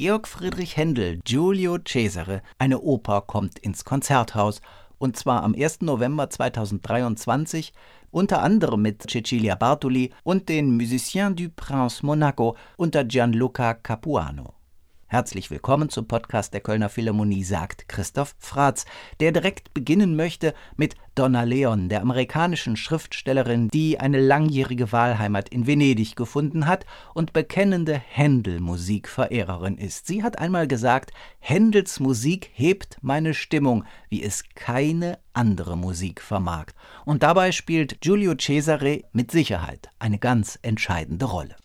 Georg Friedrich Händel, Giulio Cesare, eine Oper kommt ins Konzerthaus und zwar am 1. November 2023 unter anderem mit Cecilia Bartoli und den Musiciens du Prince Monaco unter Gianluca Capuano. Herzlich willkommen zum Podcast der Kölner Philharmonie, sagt Christoph Fratz, der direkt beginnen möchte mit Donna Leon, der amerikanischen Schriftstellerin, die eine langjährige Wahlheimat in Venedig gefunden hat und bekennende Händel-Musikverehrerin ist. Sie hat einmal gesagt, Händels Musik hebt meine Stimmung, wie es keine andere Musik vermag. Und dabei spielt Giulio Cesare mit Sicherheit eine ganz entscheidende Rolle.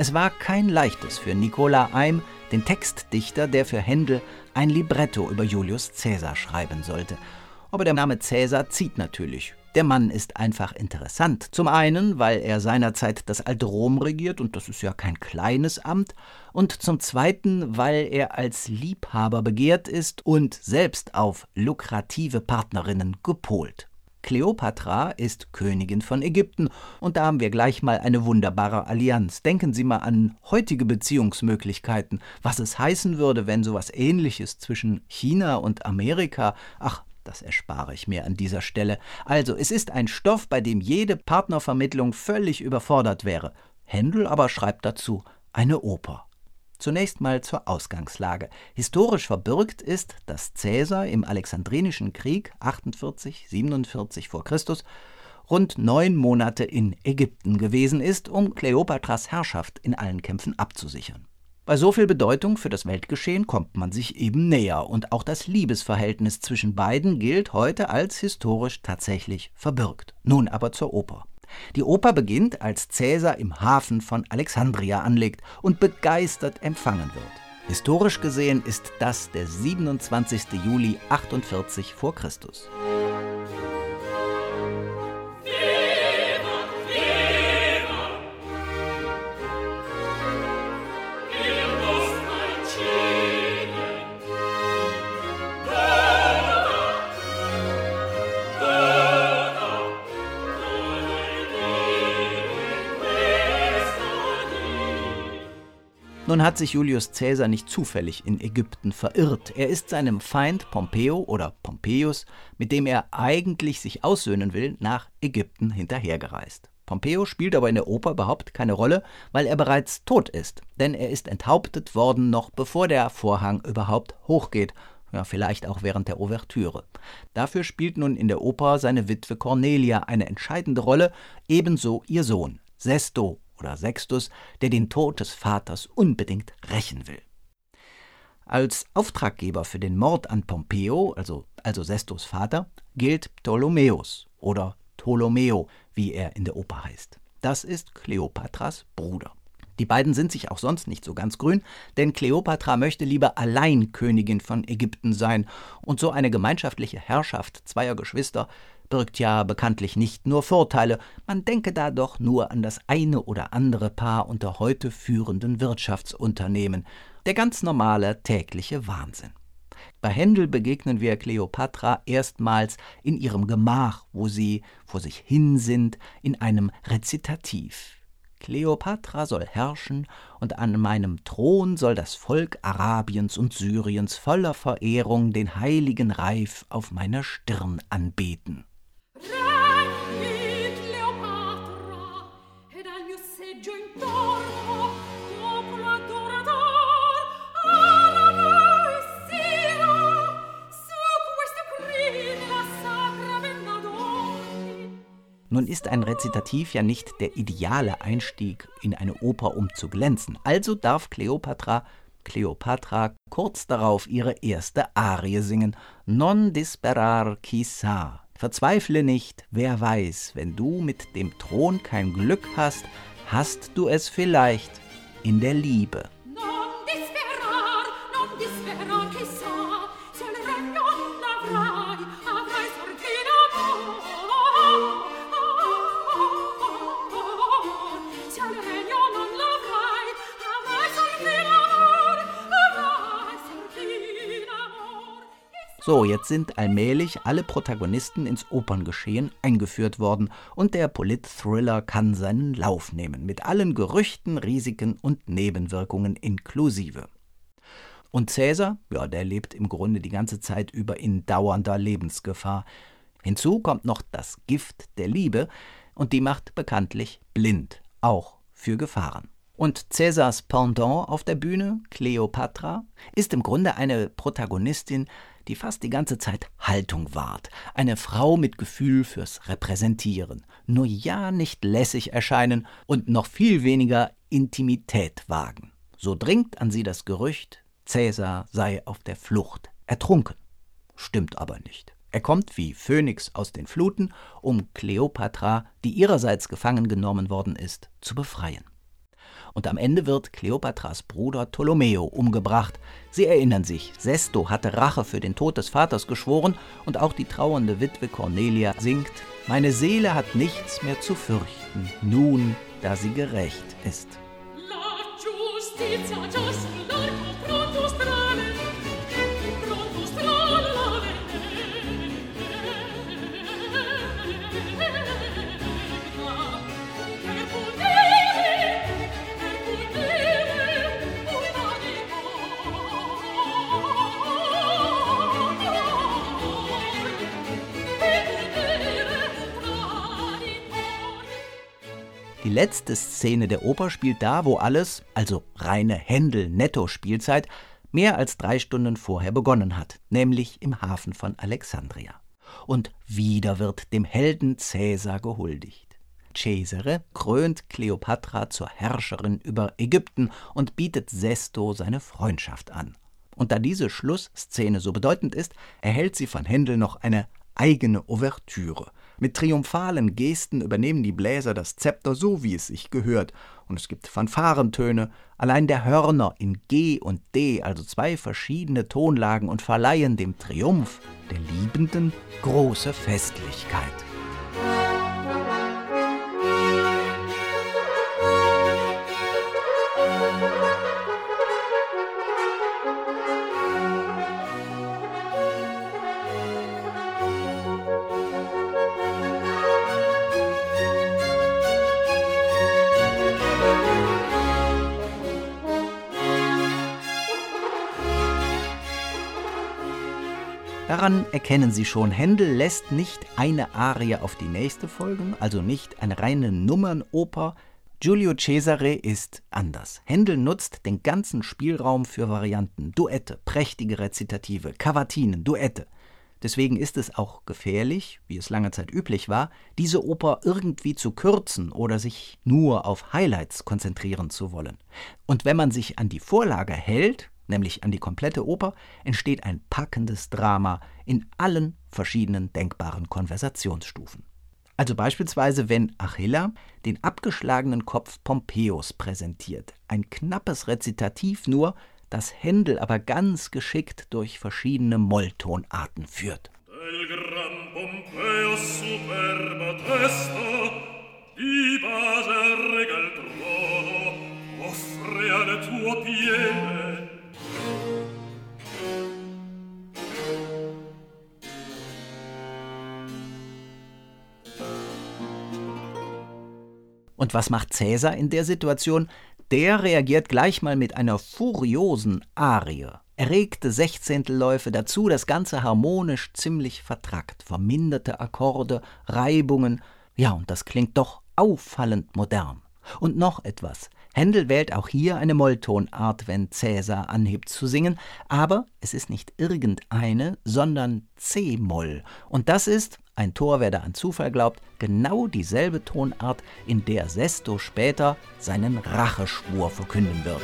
Es war kein leichtes für Nicola Eim, den Textdichter, der für Händel ein Libretto über Julius Caesar schreiben sollte. Aber der Name Caesar zieht natürlich. Der Mann ist einfach interessant. Zum einen, weil er seinerzeit das alte Rom regiert, und das ist ja kein kleines Amt, und zum zweiten, weil er als Liebhaber begehrt ist und selbst auf lukrative Partnerinnen gepolt. Kleopatra ist Königin von Ägypten und da haben wir gleich mal eine wunderbare Allianz. Denken Sie mal an heutige Beziehungsmöglichkeiten, was es heißen würde, wenn sowas ähnliches zwischen China und Amerika, ach, das erspare ich mir an dieser Stelle. Also, es ist ein Stoff, bei dem jede Partnervermittlung völlig überfordert wäre. Händel aber schreibt dazu eine Oper. Zunächst mal zur Ausgangslage. Historisch verbürgt ist, dass Caesar im Alexandrinischen Krieg 48, 47 vor Christus rund neun Monate in Ägypten gewesen ist, um Kleopatras Herrschaft in allen Kämpfen abzusichern. Bei so viel Bedeutung für das Weltgeschehen kommt man sich eben näher und auch das Liebesverhältnis zwischen beiden gilt heute als historisch tatsächlich verbürgt. Nun aber zur Oper. Die Oper beginnt, als Cäsar im Hafen von Alexandria anlegt und begeistert empfangen wird. Historisch gesehen ist das der 27. Juli 48 vor Christus. Nun hat sich Julius Caesar nicht zufällig in Ägypten verirrt. Er ist seinem Feind Pompeo oder Pompeius, mit dem er eigentlich sich aussöhnen will, nach Ägypten hinterhergereist. Pompeo spielt aber in der Oper überhaupt keine Rolle, weil er bereits tot ist, denn er ist enthauptet worden, noch bevor der Vorhang überhaupt hochgeht, ja, vielleicht auch während der Ouvertüre. Dafür spielt nun in der Oper seine Witwe Cornelia eine entscheidende Rolle, ebenso ihr Sohn, Sesto oder Sextus, der den Tod des Vaters unbedingt rächen will. Als Auftraggeber für den Mord an Pompeo, also, also Sestos Vater, gilt Ptolemäus oder Ptolomeo, wie er in der Oper heißt. Das ist Kleopatras Bruder. Die beiden sind sich auch sonst nicht so ganz grün, denn Kleopatra möchte lieber allein Königin von Ägypten sein, und so eine gemeinschaftliche Herrschaft zweier Geschwister birgt ja bekanntlich nicht nur Vorteile, man denke da doch nur an das eine oder andere Paar unter heute führenden Wirtschaftsunternehmen, der ganz normale tägliche Wahnsinn. Bei Händel begegnen wir Kleopatra erstmals in ihrem Gemach, wo sie vor sich hin sind, in einem Rezitativ. Kleopatra soll herrschen, und an meinem Thron soll das Volk Arabiens und Syriens voller Verehrung den heiligen Reif auf meiner Stirn anbeten. Nun ist ein Rezitativ ja nicht der ideale Einstieg in eine Oper, um zu glänzen. Also darf Kleopatra Kleopatra kurz darauf ihre erste Arie singen, Non disperar chissà. Verzweifle nicht, wer weiß, wenn du mit dem Thron kein Glück hast, hast du es vielleicht in der Liebe. So, jetzt sind allmählich alle Protagonisten ins Operngeschehen eingeführt worden und der Polit-Thriller kann seinen Lauf nehmen, mit allen Gerüchten, Risiken und Nebenwirkungen inklusive. Und Cäsar, ja, der lebt im Grunde die ganze Zeit über in dauernder Lebensgefahr. Hinzu kommt noch das Gift der Liebe, und die macht bekanntlich blind, auch für Gefahren. Und Cäsars Pendant auf der Bühne, Cleopatra, ist im Grunde eine Protagonistin, die fast die ganze Zeit Haltung wahrt. Eine Frau mit Gefühl fürs Repräsentieren. Nur ja nicht lässig erscheinen und noch viel weniger Intimität wagen. So dringt an sie das Gerücht, Cäsar sei auf der Flucht, ertrunken. Stimmt aber nicht. Er kommt wie Phönix aus den Fluten, um Kleopatra, die ihrerseits gefangen genommen worden ist, zu befreien und am Ende wird Kleopatras Bruder Ptolomeo umgebracht. Sie erinnern sich, Sesto hatte Rache für den Tod des Vaters geschworen und auch die trauernde Witwe Cornelia singt: Meine Seele hat nichts mehr zu fürchten, nun, da sie gerecht ist. La giustizia, Die letzte Szene der Oper spielt da, wo alles, also reine Händel-Netto-Spielzeit, mehr als drei Stunden vorher begonnen hat, nämlich im Hafen von Alexandria. Und wieder wird dem Helden Cäsar gehuldigt. Cesare krönt Kleopatra zur Herrscherin über Ägypten und bietet Sesto seine Freundschaft an. Und da diese Schlussszene so bedeutend ist, erhält sie von Händel noch eine eigene Ouvertüre, mit triumphalen Gesten übernehmen die Bläser das Zepter so, wie es sich gehört, und es gibt Fanfarentöne, allein der Hörner in G und D, also zwei verschiedene Tonlagen, und verleihen dem Triumph der Liebenden große Festlichkeit. Daran erkennen Sie schon, Händel lässt nicht eine Arie auf die nächste folgen, also nicht eine reine Nummernoper. Giulio Cesare ist anders. Händel nutzt den ganzen Spielraum für Varianten, Duette, prächtige Rezitative, Kavatinen, Duette. Deswegen ist es auch gefährlich, wie es lange Zeit üblich war, diese Oper irgendwie zu kürzen oder sich nur auf Highlights konzentrieren zu wollen. Und wenn man sich an die Vorlage hält, nämlich an die komplette Oper, entsteht ein packendes Drama in allen verschiedenen denkbaren Konversationsstufen. Also beispielsweise, wenn Achilla den abgeschlagenen Kopf Pompeius präsentiert, ein knappes Rezitativ nur, das Händel aber ganz geschickt durch verschiedene Molltonarten führt. Del gran Pompeius superba testa, di base regal trono, offre alle piede Und was macht Cäsar in der Situation? Der reagiert gleich mal mit einer furiosen Arie. Erregte Sechzehntelläufe dazu, das Ganze harmonisch ziemlich vertrackt, verminderte Akkorde, Reibungen. Ja, und das klingt doch auffallend modern. Und noch etwas. Händel wählt auch hier eine Molltonart, wenn Cäsar anhebt zu singen, aber es ist nicht irgendeine, sondern C-Moll. Und das ist, ein Tor, wer da an Zufall glaubt, genau dieselbe Tonart, in der Sesto später seinen Racheschwur verkünden wird.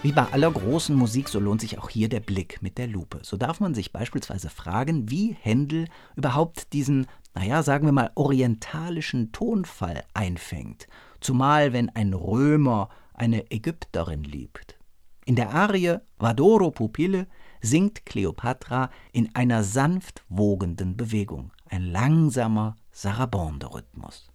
Wie bei aller großen Musik, so lohnt sich auch hier der Blick mit der Lupe. So darf man sich beispielsweise fragen, wie Händel überhaupt diesen, naja, sagen wir mal, orientalischen Tonfall einfängt. zumal wenn ein Römer eine Ägypterin liebt. In der Arie Vadoro Pupille singt Kleopatra in einer sanft wogenden Bewegung, ein langsamer Sarabande-Rhythmus.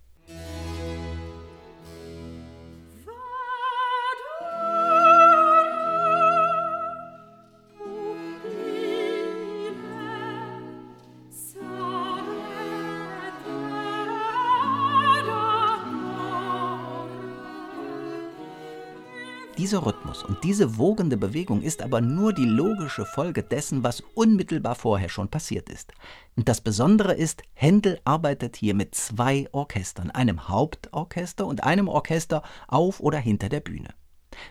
Dieser Rhythmus und diese wogende Bewegung ist aber nur die logische Folge dessen, was unmittelbar vorher schon passiert ist. Und das Besondere ist, Händel arbeitet hier mit zwei Orchestern, einem Hauptorchester und einem Orchester auf oder hinter der Bühne.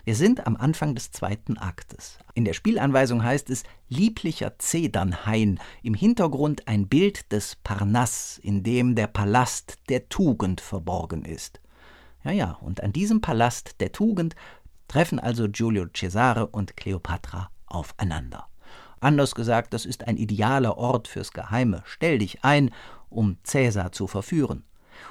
Wir sind am Anfang des zweiten Aktes. In der Spielanweisung heißt es lieblicher Zedernhain, im Hintergrund ein Bild des Parnass, in dem der Palast der Tugend verborgen ist. Ja, ja, und an diesem Palast der Tugend treffen also Giulio Cesare und Kleopatra aufeinander. Anders gesagt, das ist ein idealer Ort fürs Geheime. Stell dich ein, um Cäsar zu verführen.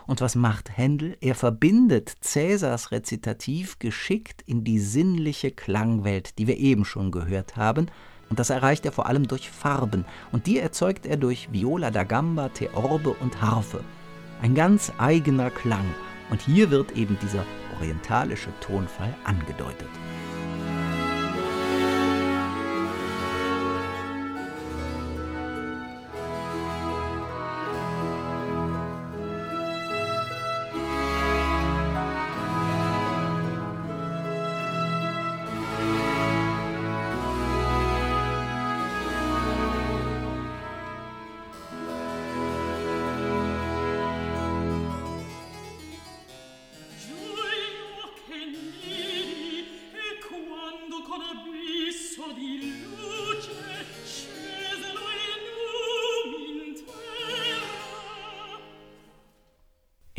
Und was macht Händel? Er verbindet Cäsars Rezitativ geschickt in die sinnliche Klangwelt, die wir eben schon gehört haben, und das erreicht er vor allem durch Farben, und die erzeugt er durch Viola da Gamba, Theorbe und Harfe. Ein ganz eigener Klang, und hier wird eben dieser orientalische Tonfall angedeutet.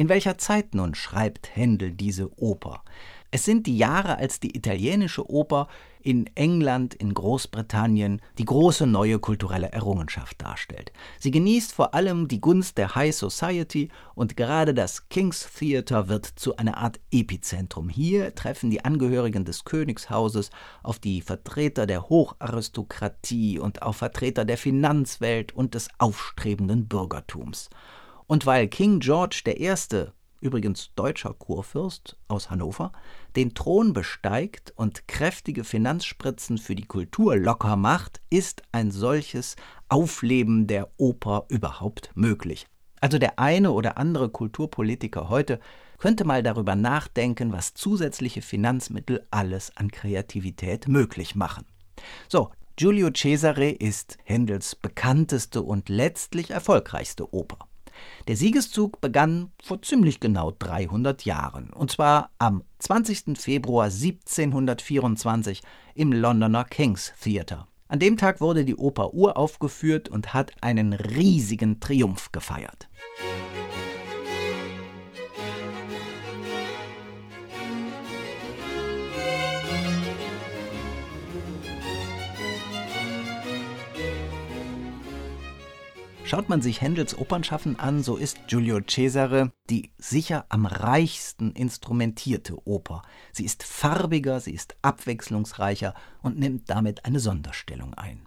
In welcher Zeit nun schreibt Händel diese Oper? Es sind die Jahre, als die italienische Oper in England, in Großbritannien die große neue kulturelle Errungenschaft darstellt. Sie genießt vor allem die Gunst der High Society und gerade das King's Theatre wird zu einer Art Epizentrum. Hier treffen die Angehörigen des Königshauses auf die Vertreter der Hocharistokratie und auf Vertreter der Finanzwelt und des aufstrebenden Bürgertums. Und weil King George I., übrigens deutscher Kurfürst aus Hannover, den Thron besteigt und kräftige Finanzspritzen für die Kultur locker macht, ist ein solches Aufleben der Oper überhaupt möglich. Also der eine oder andere Kulturpolitiker heute könnte mal darüber nachdenken, was zusätzliche Finanzmittel alles an Kreativität möglich machen. So, Giulio Cesare ist Händels bekannteste und letztlich erfolgreichste Oper. Der Siegeszug begann vor ziemlich genau 300 Jahren, und zwar am 20. Februar 1724 im Londoner King's Theatre. An dem Tag wurde die Oper uraufgeführt und hat einen riesigen Triumph gefeiert. Schaut man sich Händels Opernschaffen an, so ist Giulio Cesare die sicher am reichsten instrumentierte Oper. Sie ist farbiger, sie ist abwechslungsreicher und nimmt damit eine Sonderstellung ein.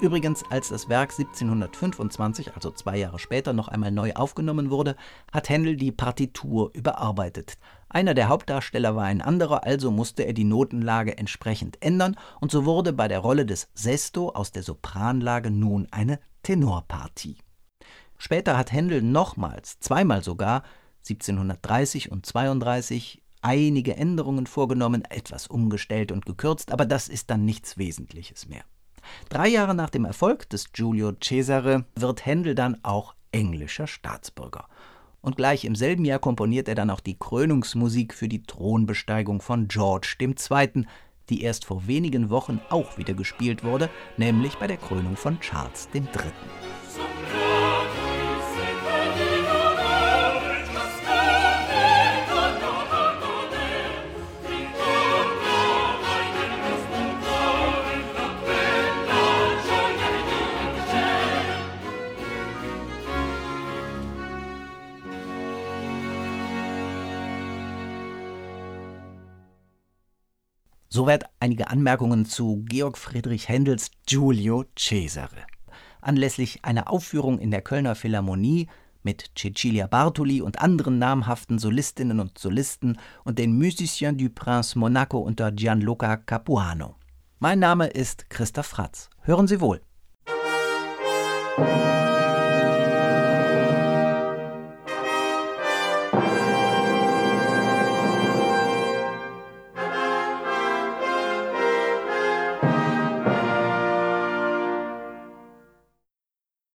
Übrigens, als das Werk 1725, also zwei Jahre später, noch einmal neu aufgenommen wurde, hat Händel die Partitur überarbeitet. Einer der Hauptdarsteller war ein anderer, also musste er die Notenlage entsprechend ändern, und so wurde bei der Rolle des Sesto aus der Sopranlage nun eine Tenorpartie. Später hat Händel nochmals, zweimal sogar, 1730 und 32, einige Änderungen vorgenommen, etwas umgestellt und gekürzt, aber das ist dann nichts Wesentliches mehr. Drei Jahre nach dem Erfolg des Giulio Cesare wird Händel dann auch englischer Staatsbürger. Und gleich im selben Jahr komponiert er dann auch die Krönungsmusik für die Thronbesteigung von George II., die erst vor wenigen Wochen auch wieder gespielt wurde, nämlich bei der Krönung von Charles III. Soweit einige Anmerkungen zu Georg Friedrich Händels Giulio Cesare. Anlässlich einer Aufführung in der Kölner Philharmonie mit Cecilia Bartoli und anderen namhaften Solistinnen und Solisten und den Musiciens du Prince Monaco unter Gianluca Capuano. Mein Name ist Christoph Fratz. Hören Sie wohl. Musik